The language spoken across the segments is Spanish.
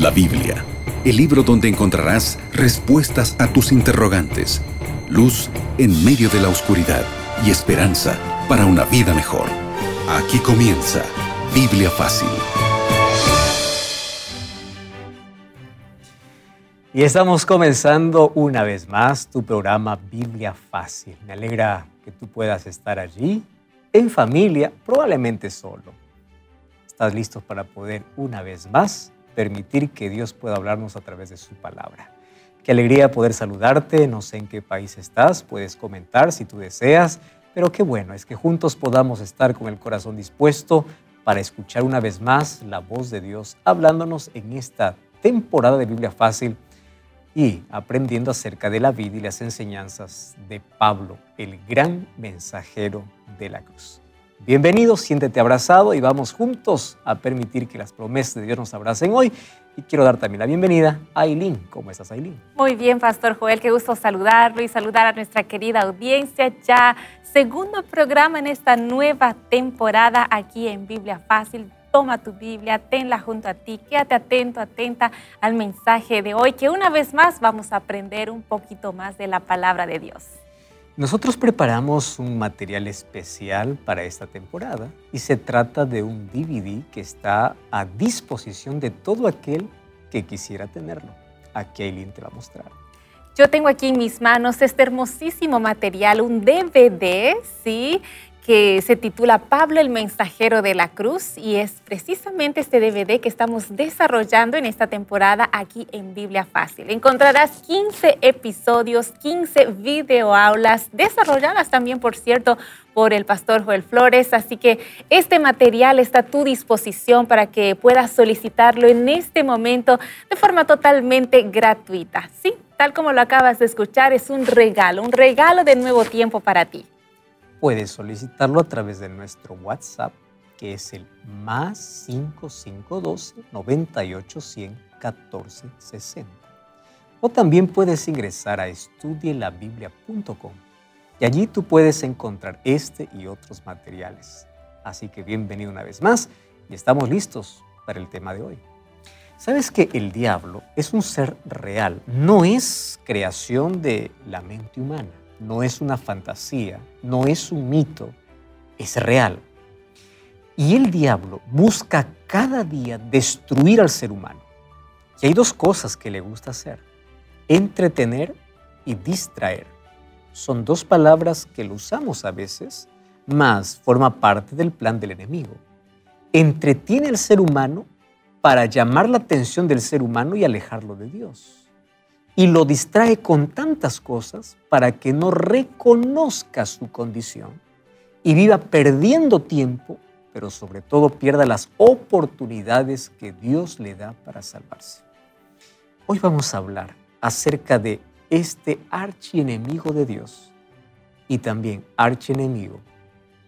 La Biblia, el libro donde encontrarás respuestas a tus interrogantes, luz en medio de la oscuridad y esperanza para una vida mejor. Aquí comienza Biblia Fácil. Y estamos comenzando una vez más tu programa Biblia Fácil. Me alegra que tú puedas estar allí, en familia, probablemente solo. ¿Estás listo para poder una vez más permitir que Dios pueda hablarnos a través de su palabra? Qué alegría poder saludarte, no sé en qué país estás, puedes comentar si tú deseas, pero qué bueno es que juntos podamos estar con el corazón dispuesto para escuchar una vez más la voz de Dios hablándonos en esta temporada de Biblia Fácil y aprendiendo acerca de la vida y las enseñanzas de Pablo, el gran mensajero de la cruz. Bienvenido, siéntete abrazado y vamos juntos a permitir que las promesas de Dios nos abracen hoy. Y quiero dar también la bienvenida a Aileen. ¿Cómo estás, Aileen? Muy bien, Pastor Joel, qué gusto saludarlo y saludar a nuestra querida audiencia. Ya segundo programa en esta nueva temporada aquí en Biblia Fácil toma tu Biblia, tenla junto a ti, quédate atento, atenta al mensaje de hoy, que una vez más vamos a aprender un poquito más de la palabra de Dios. Nosotros preparamos un material especial para esta temporada y se trata de un DVD que está a disposición de todo aquel que quisiera tenerlo. Aquí Aileen te va a mostrar. Yo tengo aquí en mis manos este hermosísimo material, un DVD, ¿sí? Que se titula Pablo el mensajero de la cruz y es precisamente este DVD que estamos desarrollando en esta temporada aquí en Biblia Fácil. Encontrarás 15 episodios, 15 videoaulas desarrolladas también, por cierto, por el pastor Joel Flores, así que este material está a tu disposición para que puedas solicitarlo en este momento de forma totalmente gratuita. Sí, tal como lo acabas de escuchar, es un regalo, un regalo de nuevo tiempo para ti puedes solicitarlo a través de nuestro WhatsApp, que es el más 5512 98 100 14 60. O también puedes ingresar a estudielabiblia.com y allí tú puedes encontrar este y otros materiales. Así que bienvenido una vez más y estamos listos para el tema de hoy. ¿Sabes que el diablo es un ser real? No es creación de la mente humana no es una fantasía, no es un mito, es real. Y el diablo busca cada día destruir al ser humano. Y hay dos cosas que le gusta hacer, entretener y distraer. Son dos palabras que lo usamos a veces, mas forma parte del plan del enemigo. Entretiene al ser humano para llamar la atención del ser humano y alejarlo de Dios y lo distrae con tantas cosas para que no reconozca su condición y viva perdiendo tiempo, pero sobre todo pierda las oportunidades que Dios le da para salvarse. Hoy vamos a hablar acerca de este archienemigo de Dios y también archienemigo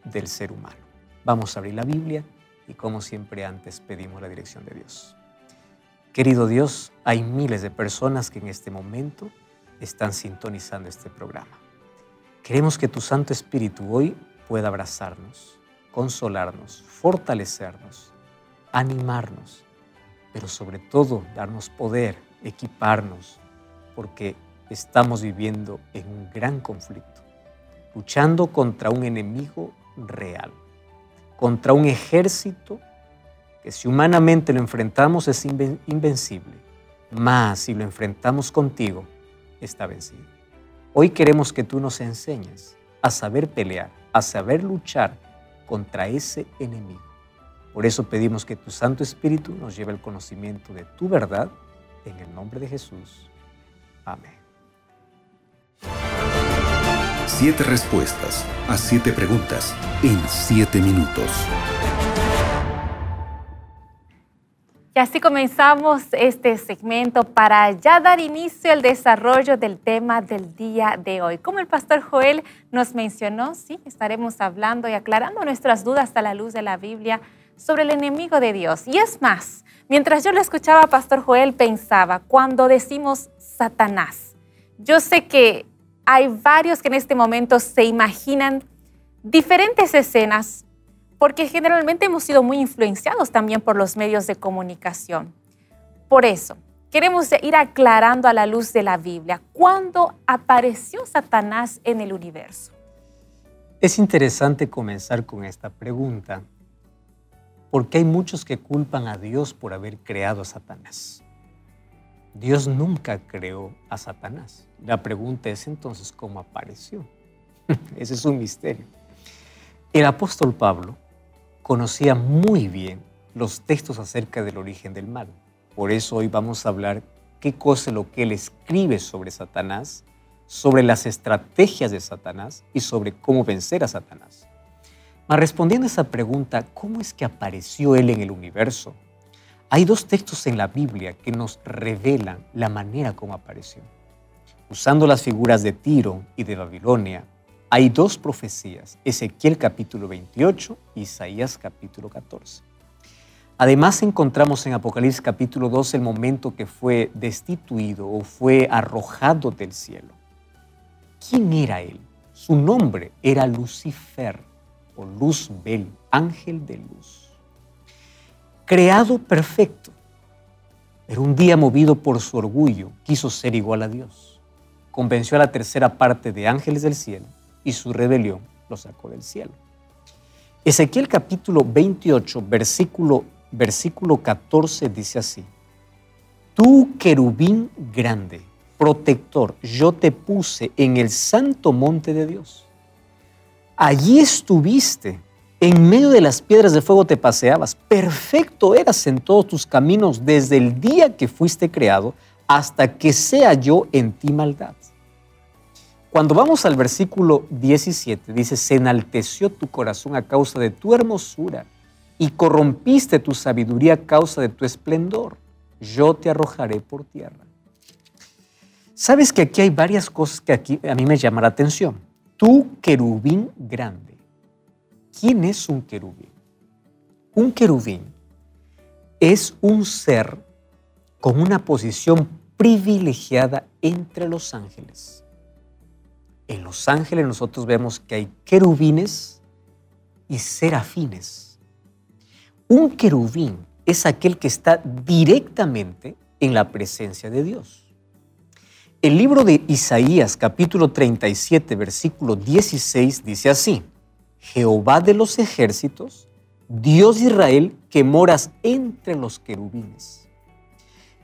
del ser humano. Vamos a abrir la Biblia y como siempre antes pedimos la dirección de Dios. Querido Dios, hay miles de personas que en este momento están sintonizando este programa. Queremos que tu Santo Espíritu hoy pueda abrazarnos, consolarnos, fortalecernos, animarnos, pero sobre todo darnos poder, equiparnos, porque estamos viviendo en un gran conflicto, luchando contra un enemigo real, contra un ejército que si humanamente lo enfrentamos es invencible, mas si lo enfrentamos contigo, está vencido. Hoy queremos que tú nos enseñes a saber pelear, a saber luchar contra ese enemigo. Por eso pedimos que tu Santo Espíritu nos lleve el conocimiento de tu verdad, en el nombre de Jesús. Amén. Siete respuestas a siete preguntas en siete minutos. Y así comenzamos este segmento para ya dar inicio al desarrollo del tema del día de hoy. Como el pastor Joel nos mencionó, sí, estaremos hablando y aclarando nuestras dudas a la luz de la Biblia sobre el enemigo de Dios. Y es más, mientras yo lo escuchaba, pastor Joel pensaba, cuando decimos Satanás, yo sé que hay varios que en este momento se imaginan diferentes escenas porque generalmente hemos sido muy influenciados también por los medios de comunicación. Por eso, queremos ir aclarando a la luz de la Biblia cuándo apareció Satanás en el universo. Es interesante comenzar con esta pregunta, porque hay muchos que culpan a Dios por haber creado a Satanás. Dios nunca creó a Satanás. La pregunta es entonces cómo apareció. Ese es un misterio. El apóstol Pablo conocía muy bien los textos acerca del origen del mal. Por eso hoy vamos a hablar qué cosa es lo que él escribe sobre Satanás, sobre las estrategias de Satanás y sobre cómo vencer a Satanás. Mas respondiendo a esa pregunta, ¿cómo es que apareció él en el universo? Hay dos textos en la Biblia que nos revelan la manera como apareció. Usando las figuras de Tiro y de Babilonia, hay dos profecías, Ezequiel capítulo 28 y Isaías capítulo 14. Además encontramos en Apocalipsis capítulo 2 el momento que fue destituido o fue arrojado del cielo. ¿Quién era él? Su nombre era Lucifer o Luzbel, ángel de luz. Creado perfecto, pero un día movido por su orgullo quiso ser igual a Dios. Convenció a la tercera parte de ángeles del cielo y su rebelión lo sacó del cielo. Ezequiel capítulo 28, versículo, versículo 14 dice así, Tú querubín grande, protector, yo te puse en el santo monte de Dios. Allí estuviste, en medio de las piedras de fuego te paseabas, perfecto eras en todos tus caminos desde el día que fuiste creado hasta que sea yo en ti maldad. Cuando vamos al versículo 17, dice, se enalteció tu corazón a causa de tu hermosura y corrompiste tu sabiduría a causa de tu esplendor. Yo te arrojaré por tierra. Sabes que aquí hay varias cosas que aquí a mí me llaman la atención. Tu querubín grande. ¿Quién es un querubín? Un querubín es un ser con una posición privilegiada entre los ángeles. En los ángeles nosotros vemos que hay querubines y serafines. Un querubín es aquel que está directamente en la presencia de Dios. El libro de Isaías capítulo 37 versículo 16 dice así, Jehová de los ejércitos, Dios de Israel, que moras entre los querubines.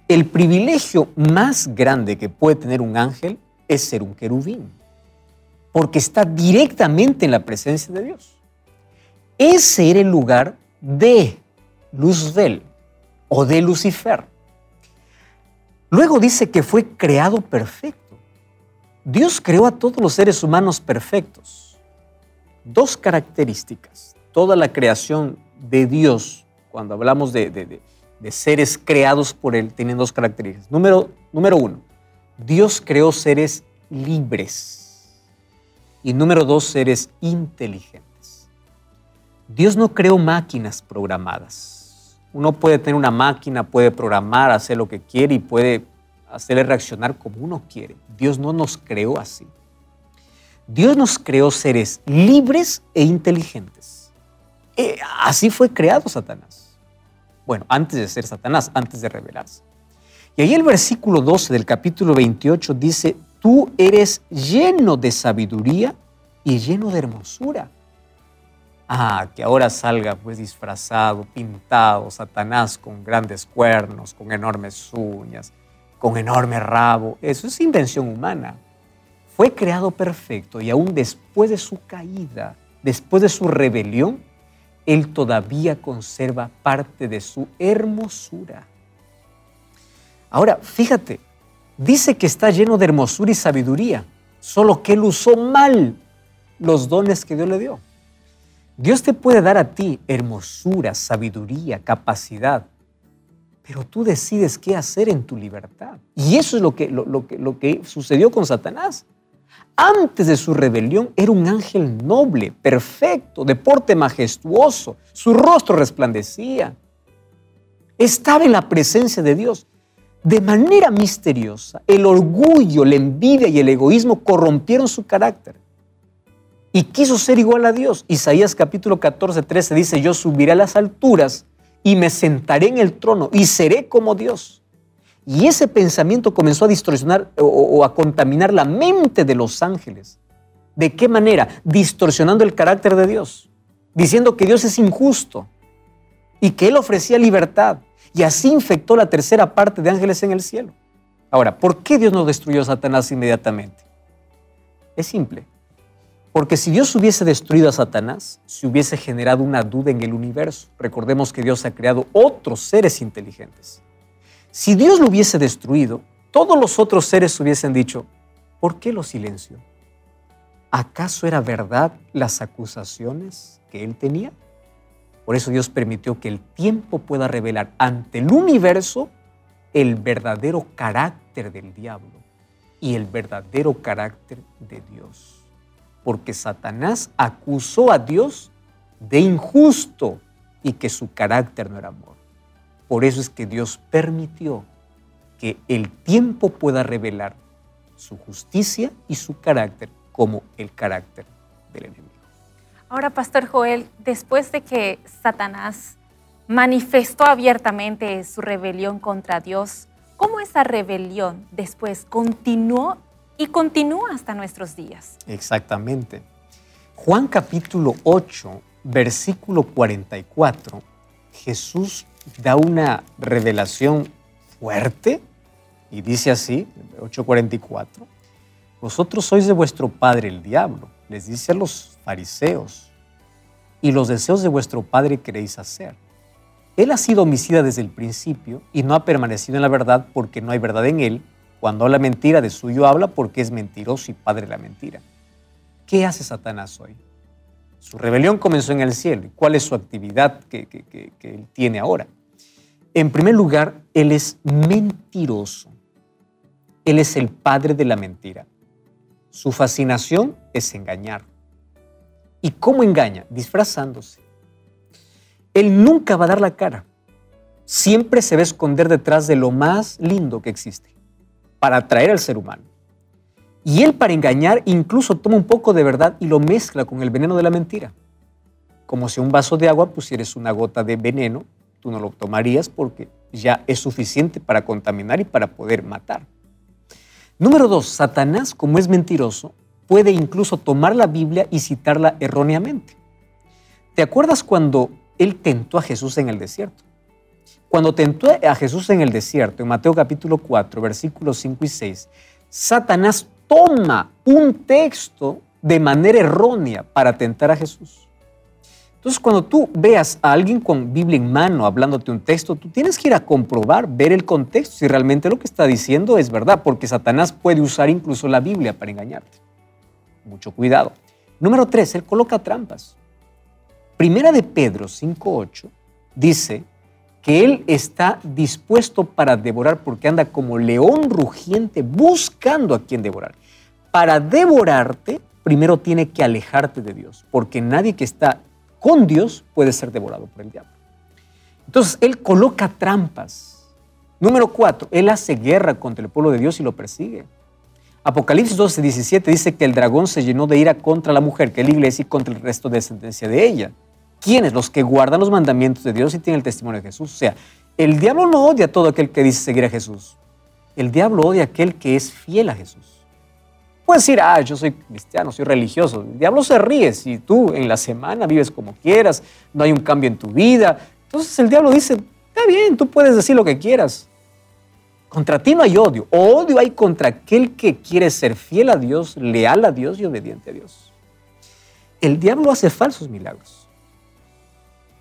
El privilegio más grande que puede tener un ángel es ser un querubín porque está directamente en la presencia de Dios. Ese era el lugar de Luzbel o de Lucifer. Luego dice que fue creado perfecto. Dios creó a todos los seres humanos perfectos. Dos características. Toda la creación de Dios, cuando hablamos de, seres creados por Él, tienen dos características. Número, número uno, Dios creó seres libres y número dos, seres inteligentes. Dios no creó máquinas programadas. Uno puede tener una máquina, puede programar, hacer lo que quiere y puede hacerle reaccionar como uno quiere. Dios no nos creó así. Dios nos creó seres libres e inteligentes. Eh, así fue creado Satanás. Bueno, antes de ser Satanás, antes de revelarse. Y ahí el versículo 12 del capítulo 28 dice, tú eres lleno de sabiduría y lleno de hermosura. Ah, que ahora salga pues disfrazado, pintado, Satanás con grandes cuernos, con enormes uñas, con enorme rabo. Eso es invención humana. Fue creado perfecto y aún después de su caída, después de su rebelión, él todavía conserva parte de su hermosura. Ahora, fíjate, dice que está lleno de hermosura y sabiduría, solo que él usó mal los dones que Dios le dio. Dios te puede dar a ti hermosura, sabiduría, capacidad, pero tú decides qué hacer en tu libertad. Y eso es lo que, lo, que, lo que sucedió con Satanás. Antes de su rebelión era un ángel noble, perfecto, de porte majestuoso, su rostro resplandecía. Estaba en la presencia de Dios de manera misteriosa, el orgullo, la envidia y el egoísmo corrompieron su carácter. Y quiso ser igual a Dios. Isaías capítulo 14, 13 dice, yo subiré a las alturas y me sentaré en el trono y seré como Dios. Y ese pensamiento comenzó a distorsionar o, a contaminar la mente de los ángeles. ¿De qué manera? Distorsionando el carácter de Dios, diciendo que Dios es injusto y que Él ofrecía libertad. Y así infectó la tercera parte de ángeles en el cielo. Ahora, ¿por qué Dios no destruyó a Satanás inmediatamente? Es simple. Porque si Dios hubiese destruido a Satanás, se hubiese generado una duda en el universo. Recordemos que Dios ha creado otros seres inteligentes. Si Dios lo hubiese destruido, todos los otros seres hubiesen dicho, ¿por qué lo silenció? ¿Acaso era verdad las acusaciones que él tenía? Por eso Dios permitió que el tiempo pueda revelar ante el universo el verdadero carácter del diablo y el verdadero carácter de Dios. Porque Satanás acusó a Dios de injusto y que su carácter no era amor. Por eso es que Dios permitió que el tiempo pueda revelar su justicia y su carácter como el carácter del enemigo. Ahora, Pastor Joel, después de que Satanás manifestó abiertamente su rebelión contra Dios, ¿cómo esa rebelión después continuó y continúa hasta nuestros días? Exactamente. Juan capítulo 8, versículo 44, Jesús da una revelación fuerte y dice así, 8:44, vosotros sois de vuestro padre el diablo, les dice a los fariseos, y los deseos de vuestro padre queréis hacer. Él ha sido homicida desde el principio y no ha permanecido en la verdad porque no hay verdad en él. Cuando habla mentira, de suyo habla porque es mentiroso y padre de la mentira. ¿Qué hace Satanás hoy? Su rebelión comenzó en el cielo. ¿Cuál es su actividad que, que él tiene ahora? En primer lugar, él es mentiroso. Él es el padre de la mentira. Su fascinación es engañar. ¿Y cómo engaña? Disfrazándose. Él nunca va a dar la cara. Siempre se va a esconder detrás de lo más lindo que existe para atraer al ser humano. Y él para engañar incluso toma un poco de verdad y lo mezcla con el veneno de la mentira. Como si un vaso de agua pusieras una gota de veneno, tú no lo tomarías porque ya es suficiente para contaminar y para poder matar. Número dos, Satanás, como es mentiroso, puede incluso tomar la Biblia y citarla erróneamente. ¿Te acuerdas cuando él tentó a Jesús en el desierto? Cuando tentó a Jesús en el desierto, en Mateo capítulo 4, versículos 5 y 6, Satanás toma un texto de manera errónea para tentar a Jesús. Entonces, cuando tú veas a alguien con Biblia en mano hablándote un texto, tú tienes que ir a comprobar, ver el contexto, si realmente lo que está diciendo es verdad, porque Satanás puede usar incluso la Biblia para engañarte. Mucho cuidado. Número tres, él coloca trampas. Primera de Pedro 5.8 dice que él está dispuesto para devorar porque anda como león rugiente buscando a quien devorar. Para devorarte, primero tiene que alejarte de Dios, porque nadie que está con Dios puede ser devorado por el diablo. Entonces, Él coloca trampas. Número cuatro, Él hace guerra contra el pueblo de Dios y lo persigue. Apocalipsis 12, 17 dice que el dragón se llenó de ira contra la mujer, que es la iglesia, y contra el resto de descendencia de ella. ¿Quiénes? Los que guardan los mandamientos de Dios y tienen el testimonio de Jesús. O sea, el diablo no odia a todo aquel que dice seguir a Jesús. El diablo odia a aquel que es fiel a Jesús. Puedes decir, ah, yo soy cristiano, soy religioso. El diablo se ríe si tú en la semana vives como quieras, no hay un cambio en tu vida. Entonces el diablo dice, está bien, tú puedes decir lo que quieras. Contra ti no hay odio. Odio hay contra aquel que quiere ser fiel a Dios, leal a Dios y obediente a Dios. El diablo hace falsos milagros.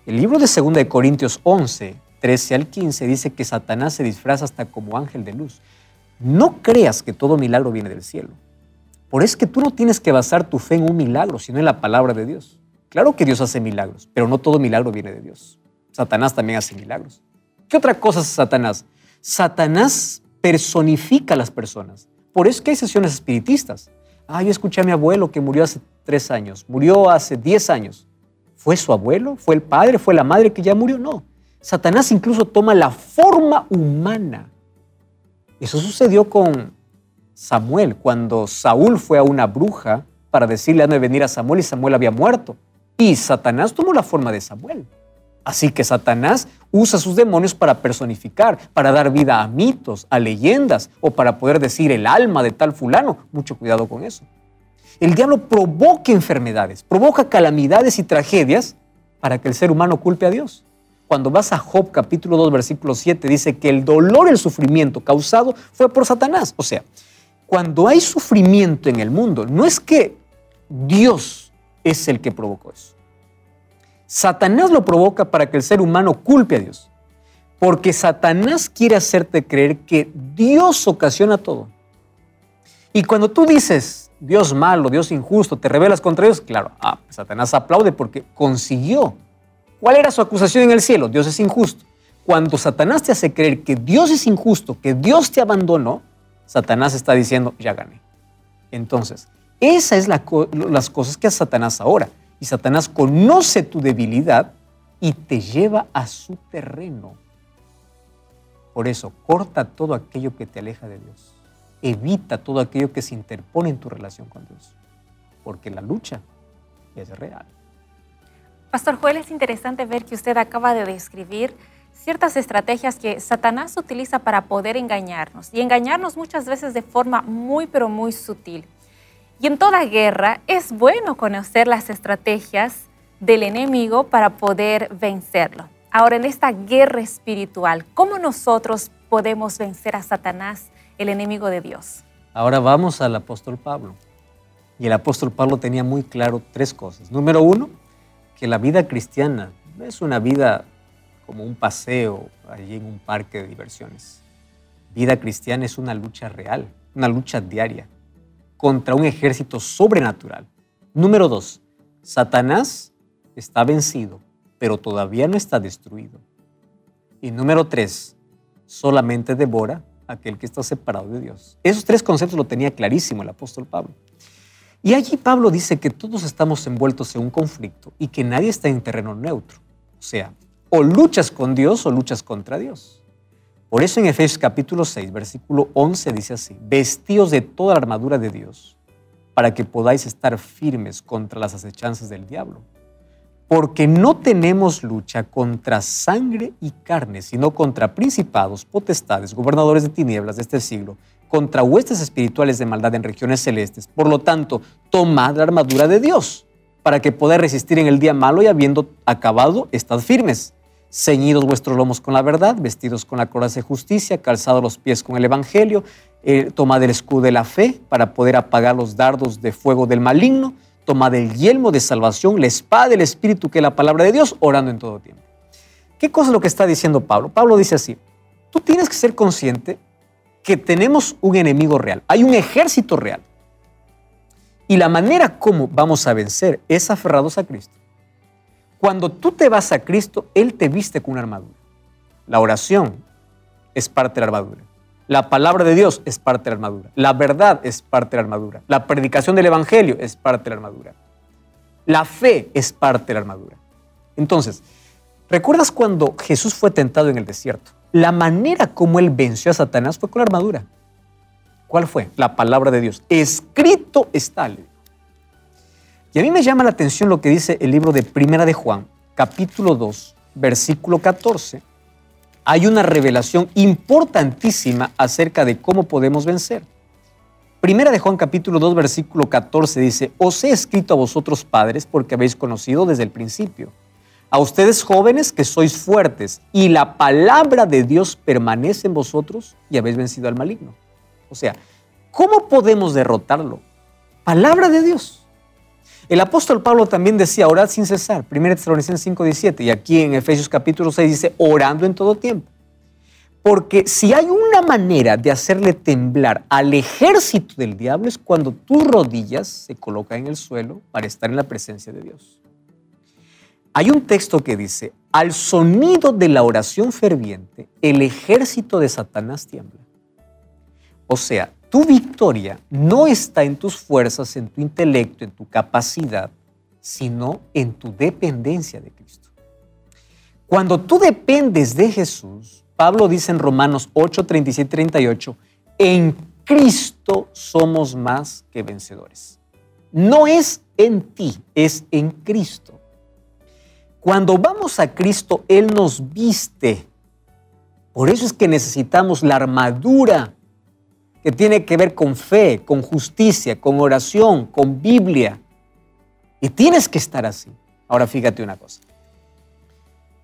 El libro de 2 de Corintios 11, 13 al 15 dice que Satanás se disfraza hasta como ángel de luz. No creas que todo milagro viene del cielo. Por eso es que tú no tienes que basar tu fe en un milagro, sino en la palabra de Dios. Claro que Dios hace milagros, pero no todo milagro viene de Dios. Satanás también hace milagros. ¿Qué otra cosa hace Satanás? Satanás personifica a las personas. Por eso es que hay sesiones espiritistas. Ah, yo escuché a mi abuelo que murió hace tres años, murió hace diez años. ¿Fue su abuelo? ¿Fue el padre? ¿Fue la madre que ya murió? No. Satanás incluso toma la forma humana. Eso sucedió con Samuel, cuando Saúl fue a una bruja para decirle a de venir a Samuel y Samuel había muerto. Y Satanás tomó la forma de Samuel. Así que Satanás usa sus demonios para personificar, para dar vida a mitos, a leyendas o para poder decir el alma de tal fulano. Mucho cuidado con eso. El diablo provoca enfermedades, provoca calamidades y tragedias para que el ser humano culpe a Dios. Cuando vas a Job capítulo 2 versículo 7 dice que el dolor, el sufrimiento causado fue por Satanás. O sea, cuando hay sufrimiento en el mundo, no es que Dios es el que provocó eso. Satanás lo provoca para que el ser humano culpe a Dios. Porque Satanás quiere hacerte creer que Dios ocasiona todo. Y cuando tú dices, Dios malo, Dios injusto, te rebelas contra Dios, claro, ah, Satanás aplaude porque consiguió. ¿Cuál era su acusación en el cielo? Dios es injusto. Cuando Satanás te hace creer que Dios es injusto, que Dios te abandonó, Satanás está diciendo, ya gané. Entonces, esas es las cosas que hace Satanás ahora. Y Satanás conoce tu debilidad y te lleva a su terreno. Por eso, corta todo aquello que te aleja de Dios. Evita todo aquello que se interpone en tu relación con Dios. Porque la lucha es real. Pastor Joel, es interesante ver que usted acaba de describir ciertas estrategias que Satanás utiliza para poder engañarnos y engañarnos muchas veces de forma muy pero muy sutil. Y en toda guerra es bueno conocer las estrategias del enemigo para poder vencerlo. Ahora, en esta guerra espiritual, ¿cómo nosotros podemos vencer a Satanás, el enemigo de Dios? Ahora vamos al apóstol Pablo. Y el apóstol Pablo tenía muy claro tres cosas. Número uno, que la vida cristiana no es una vida como un paseo allí en un parque de diversiones. Vida cristiana es una lucha real, una lucha diaria contra un ejército sobrenatural. Número dos, Satanás está vencido, pero todavía no está destruido. Y número tres, solamente devora aquel que está separado de Dios. Esos tres conceptos lo tenía clarísimo el apóstol Pablo. Y allí Pablo dice que todos estamos envueltos en un conflicto y que nadie está en terreno neutro. O sea, o luchas con Dios o luchas contra Dios. Por eso en Efesios capítulo 6, versículo 11 dice así, vestíos de toda la armadura de Dios, para que podáis estar firmes contra las acechanzas del diablo. Porque no tenemos lucha contra sangre y carne, sino contra principados, potestades, gobernadores de tinieblas de este siglo, contra huestes espirituales de maldad en regiones celestes. Por lo tanto, tomad la armadura de Dios, para que podáis resistir en el día malo y habiendo acabado, estad firmes ceñidos vuestros lomos con la verdad, vestidos con la coraza de justicia, calzados los pies con el evangelio, eh, tomad el escudo de la fe para poder apagar los dardos de fuego del maligno, tomad el yelmo de salvación, la espada del espíritu que es la palabra de Dios, orando en todo tiempo. ¿Qué cosa es lo que está diciendo Pablo? Pablo dice así, tú tienes que ser consciente que tenemos un enemigo real, hay un ejército real. Y la manera como vamos a vencer es aferrados a Cristo. Cuando tú te vas a Cristo, Él te viste con una armadura. La oración es parte de la armadura. La palabra de Dios es parte de la armadura. La verdad es parte de la armadura. La predicación del Evangelio es parte de la armadura. La fe es parte de la armadura. Entonces, ¿recuerdas cuando Jesús fue tentado en el desierto? La manera como él venció a Satanás fue con la armadura. ¿Cuál fue? La palabra de Dios. Escrito está. Y a mí me llama la atención lo que dice el libro de Primera de Juan, capítulo 2, versículo 14. Hay una revelación importantísima acerca de cómo podemos vencer. Primera de Juan capítulo 2 versículo 14 dice, os he escrito a vosotros padres porque habéis conocido desde el principio. A ustedes jóvenes que sois fuertes y la palabra de Dios permanece en vosotros y habéis vencido al maligno. O sea, ¿cómo podemos derrotarlo? Palabra de Dios. El apóstol Pablo también decía, orad sin cesar, 1 Tesalonicenses 5, 17, y aquí en Efesios capítulo 6 dice, orando en todo tiempo. Porque si hay una manera de hacerle temblar al ejército del diablo es cuando tus rodillas se colocan en el suelo para estar en la presencia de Dios. Hay un texto que dice, al sonido de la oración ferviente, el ejército de Satanás tiembla. O sea, tu victoria no está en tus fuerzas, en tu intelecto, en tu capacidad, sino en tu dependencia de Cristo. Cuando tú dependes de Jesús, Pablo dice en Romanos 8, 37, 38, en Cristo somos más que vencedores. No es en ti, es en Cristo. Cuando vamos a Cristo, Él nos viste. Por eso es que necesitamos la armadura tiene que ver con fe, con justicia, con oración, con Biblia. Y tienes que estar así. Ahora fíjate una cosa.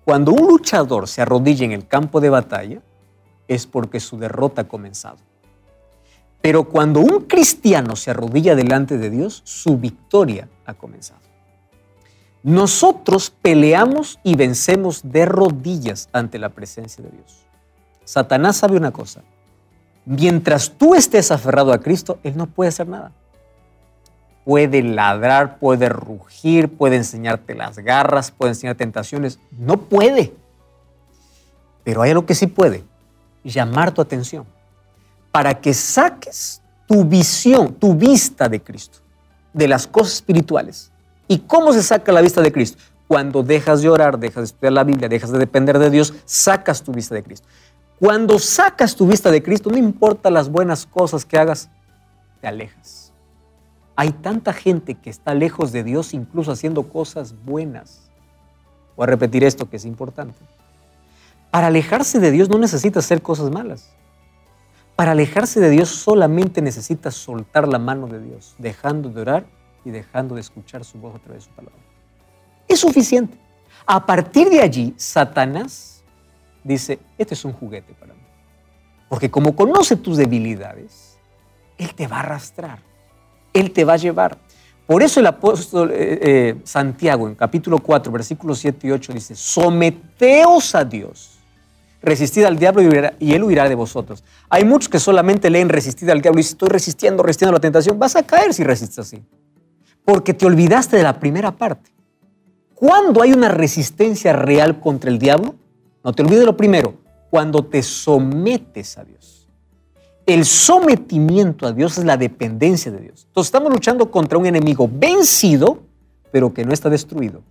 Cuando un luchador se arrodilla en el campo de batalla, es porque su derrota ha comenzado. Pero cuando un cristiano se arrodilla delante de Dios, su victoria ha comenzado. Nosotros peleamos y vencemos de rodillas ante la presencia de Dios. Satanás sabe una cosa. Mientras tú estés aferrado a Cristo, Él no puede hacer nada. Puede ladrar, puede rugir, puede enseñarte las garras, puede enseñar tentaciones. No puede. Pero hay algo que sí puede. Llamar tu atención. Para que saques tu visión, tu vista de Cristo, de las cosas espirituales ¿Y cómo se saca la vista de Cristo? Cuando dejas de orar, dejas de estudiar la Biblia, dejas de depender de Dios, sacas tu vista de Cristo. Cuando sacas tu vista de Cristo, no importa las buenas cosas que hagas, te alejas. Hay tanta gente que está lejos de Dios incluso haciendo cosas buenas. Voy a repetir esto que es importante. Para alejarse de Dios no necesitas hacer cosas malas. Para alejarse de Dios solamente necesitas soltar la mano de Dios, dejando de orar y dejando de escuchar su voz a través de su palabra. Es suficiente. A partir de allí, Satanás dice, este es un juguete para mí. Porque como conoce tus debilidades, Él te va a arrastrar, Él te va a llevar. Por eso el apóstol eh, eh, Santiago en capítulo 4, versículos 7 y 8 dice, someteos a Dios, resistid al diablo y, él huirá de vosotros. Hay muchos que solamente leen resistid al diablo y si estoy resistiendo, resistiendo la tentación, vas a caer si resistes así porque te olvidaste de la primera parte. ¿Cuándo hay una resistencia real contra el diablo? No te olvides lo primero, cuando te sometes a Dios. El sometimiento a Dios es la dependencia de Dios. Entonces estamos luchando contra un enemigo vencido, pero que no está destruido.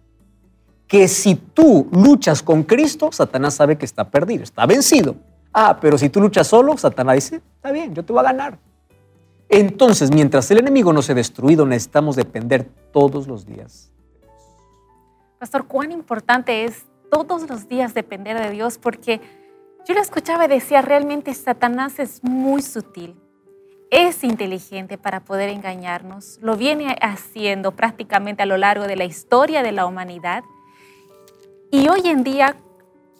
Que si tú luchas con Cristo, Satanás sabe que está perdido, está vencido. Ah, pero si tú luchas solo, Satanás dice, está bien, yo te voy a ganar. Entonces, mientras el enemigo no se ha destruido, necesitamos depender todos los días. Pastor, cuán importante es todos los días depender de Dios, porque yo lo escuchaba y decía, realmente Satanás es muy sutil, es inteligente para poder engañarnos, lo viene haciendo prácticamente a lo largo de la historia de la humanidad. Y hoy en día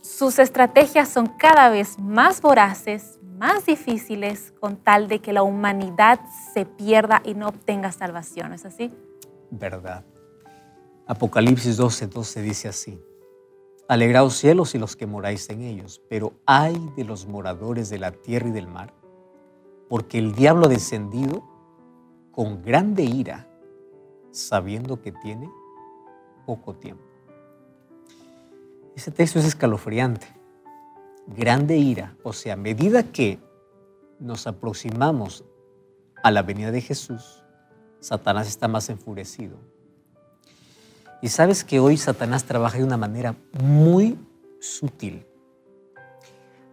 sus estrategias son cada vez más voraces, más difíciles con tal de que la humanidad se pierda y no obtenga salvación. ¿Es así? Verdad. Apocalipsis 12, 12 dice así. Alegraos cielos y los que moráis en ellos, pero ay de los moradores de la tierra y del mar, porque el diablo ha descendido con grande ira, sabiendo que tiene poco tiempo. Ese texto es escalofriante grande ira, o sea, a medida que nos aproximamos a la venida de Jesús, Satanás está más enfurecido. Y sabes que hoy Satanás trabaja de una manera muy sutil.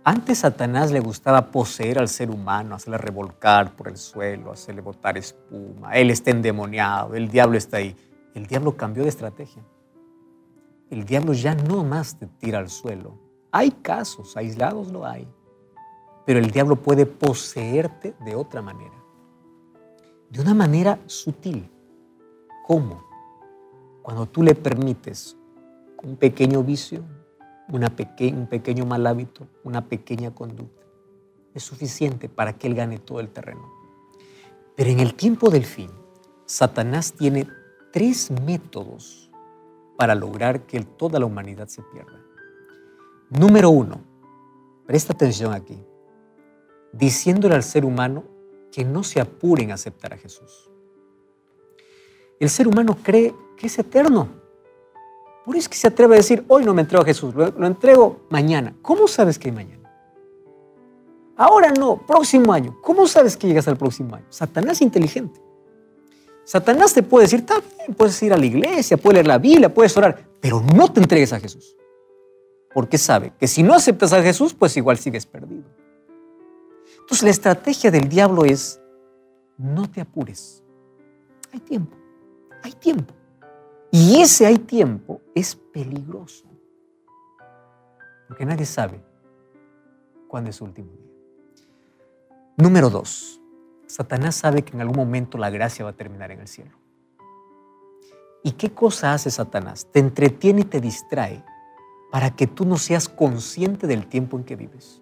Antes Satanás le gustaba poseer al ser humano, hacerle revolcar por el suelo, hacerle botar espuma. Él está endemoniado, el diablo está ahí. El diablo cambió de estrategia. El diablo ya no más te tira al suelo, hay casos, aislados lo hay, pero el diablo puede poseerte de otra manera, de una manera sutil. ¿Cómo? Cuando tú le permites un pequeño vicio, una un pequeño mal hábito, una pequeña conducta, es suficiente para que él gane todo el terreno. Pero en el tiempo del fin, Satanás tiene tres métodos para lograr que toda la humanidad se pierda. Número uno, presta atención aquí, diciéndole al ser humano que no se apure en aceptar a Jesús. El ser humano cree que es eterno. Por eso es que se atreve a decir, hoy no me entrego a Jesús, lo, entrego mañana. ¿Cómo sabes que hay mañana? Ahora no, próximo año. ¿Cómo sabes que llegas al próximo año? Satanás inteligente. Satanás te puede decir, bien, puedes ir a la iglesia, puedes leer la Biblia, puedes orar, pero no te entregues a Jesús porque sabe que si no aceptas a Jesús, pues igual sigues perdido. Entonces la estrategia del diablo es, no te apures. Hay tiempo, hay tiempo. Y ese hay tiempo es peligroso. Porque nadie sabe cuándo es su último día. Número dos, Satanás sabe que en algún momento la gracia va a terminar en el cielo. ¿Y qué cosa hace Satanás? Te entretiene y te distrae para que tú no seas consciente del tiempo en que vives.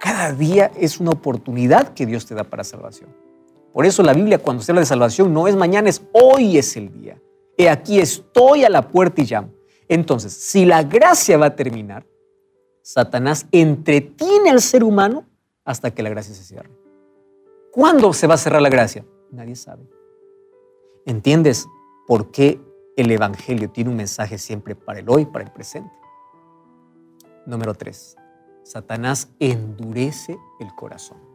Cada día es una oportunidad que Dios te da para salvación. Por eso la Biblia cuando se habla de salvación no es mañana, es hoy es el día. He aquí estoy a la puerta y llamo. Entonces, si la gracia va a terminar, Satanás entretiene al ser humano hasta que la gracia se cierre. ¿Cuándo se va a cerrar la gracia? Nadie sabe. ¿Entiendes por qué el Evangelio tiene un mensaje siempre para el hoy, para el presente? Número tres, Satanás endurece el corazón.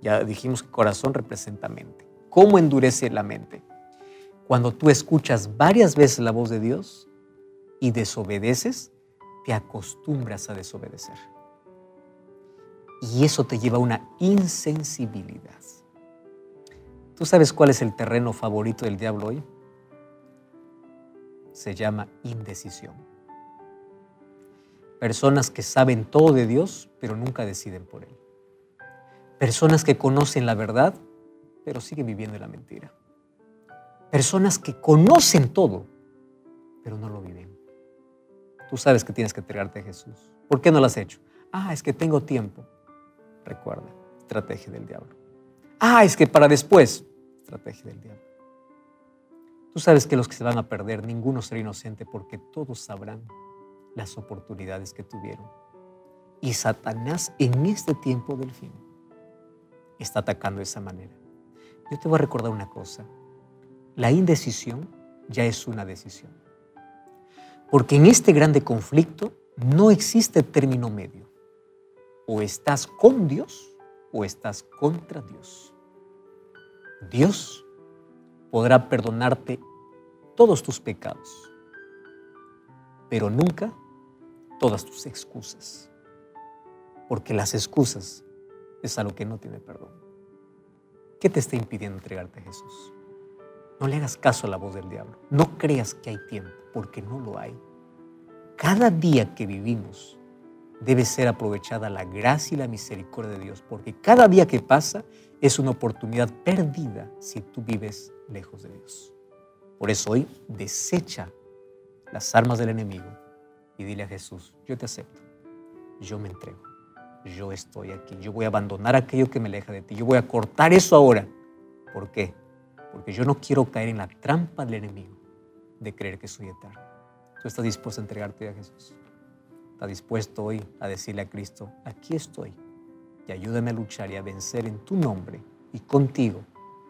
Ya dijimos que corazón representa mente. ¿Cómo endurece la mente? Cuando tú escuchas varias veces la voz de Dios y desobedeces, te acostumbras a desobedecer. Y eso te lleva a una insensibilidad. ¿Tú sabes cuál es el terreno favorito del diablo hoy? Se llama indecisión. Personas que saben todo de Dios, pero nunca deciden por Él. Personas que conocen la verdad, pero siguen viviendo la mentira. Personas que conocen todo, pero no lo viven. Tú sabes que tienes que entregarte a Jesús. ¿Por qué no lo has hecho? Ah, es que tengo tiempo. Recuerda, estrategia del diablo. Ah, es que para después, estrategia del diablo. Tú sabes que los que se van a perder, ninguno será inocente porque todos sabrán las oportunidades que tuvieron. Y Satanás en este tiempo del fin está atacando de esa manera. Yo te voy a recordar una cosa. La indecisión ya es una decisión. Porque en este grande conflicto no existe término medio. O estás con Dios o estás contra Dios. Dios podrá perdonarte todos tus pecados, pero nunca todas tus excusas, porque las excusas es algo que no tiene perdón. ¿Qué te está impidiendo entregarte a Jesús? No le hagas caso a la voz del diablo. No creas que hay tiempo, porque no lo hay. Cada día que vivimos debe ser aprovechada la gracia y la misericordia de Dios, porque cada día que pasa es una oportunidad perdida si tú vives lejos de Dios. Por eso hoy desecha las armas del enemigo y dile a Jesús, yo te acepto, yo me entrego, yo estoy aquí, yo voy a abandonar aquello que me aleja de ti, yo voy a cortar eso ahora. ¿Por qué? Porque yo no quiero caer en la trampa del enemigo de creer que soy eterno. ¿Tú estás dispuesto a entregarte a Jesús? ¿Estás dispuesto hoy a decirle a Cristo, aquí estoy? y ayúdame a luchar y a vencer en tu nombre y contigo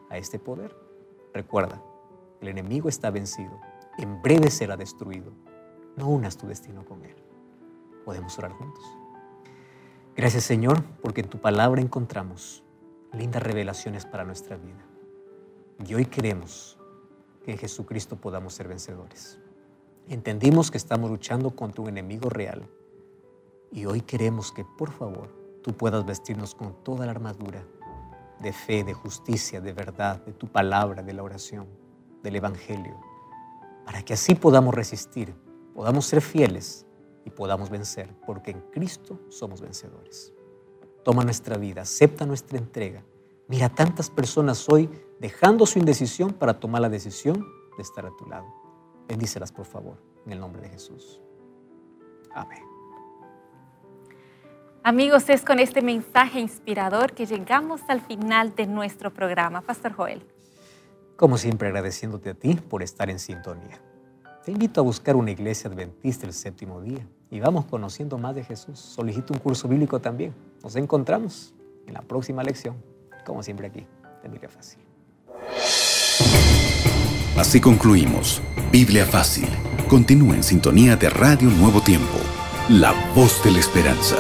a este poder. Recuerda, el enemigo está vencido, en breve será destruido. No unas tu destino con él. Podemos orar juntos. Gracias Señor, porque en tu palabra encontramos lindas revelaciones para nuestra vida. Y hoy queremos que en Jesucristo podamos ser vencedores. Entendimos que estamos luchando contra un enemigo real. Y hoy queremos que, por favor, tú puedas vestirnos con toda la armadura de fe, de justicia, de verdad, de tu palabra, de la oración, del Evangelio, para que así podamos resistir, podamos ser fieles y podamos vencer, porque en Cristo somos vencedores. Toma nuestra vida, acepta nuestra entrega. Mira tantas personas hoy dejando su indecisión para tomar la decisión de estar a tu lado. Bendícelas, por favor, en el nombre de Jesús. Amén. Amigos, es con este mensaje inspirador que llegamos al final de nuestro programa. Pastor Joel. Como siempre, agradeciéndote a ti por estar en sintonía. Te invito a buscar una iglesia adventista el séptimo día y vamos conociendo más de Jesús. Solicito un curso bíblico también. Nos encontramos en la próxima lección, como siempre aquí, de Biblia Fácil. Así concluimos. Biblia Fácil. Continúa en sintonía de Radio Nuevo Tiempo, la voz de la esperanza.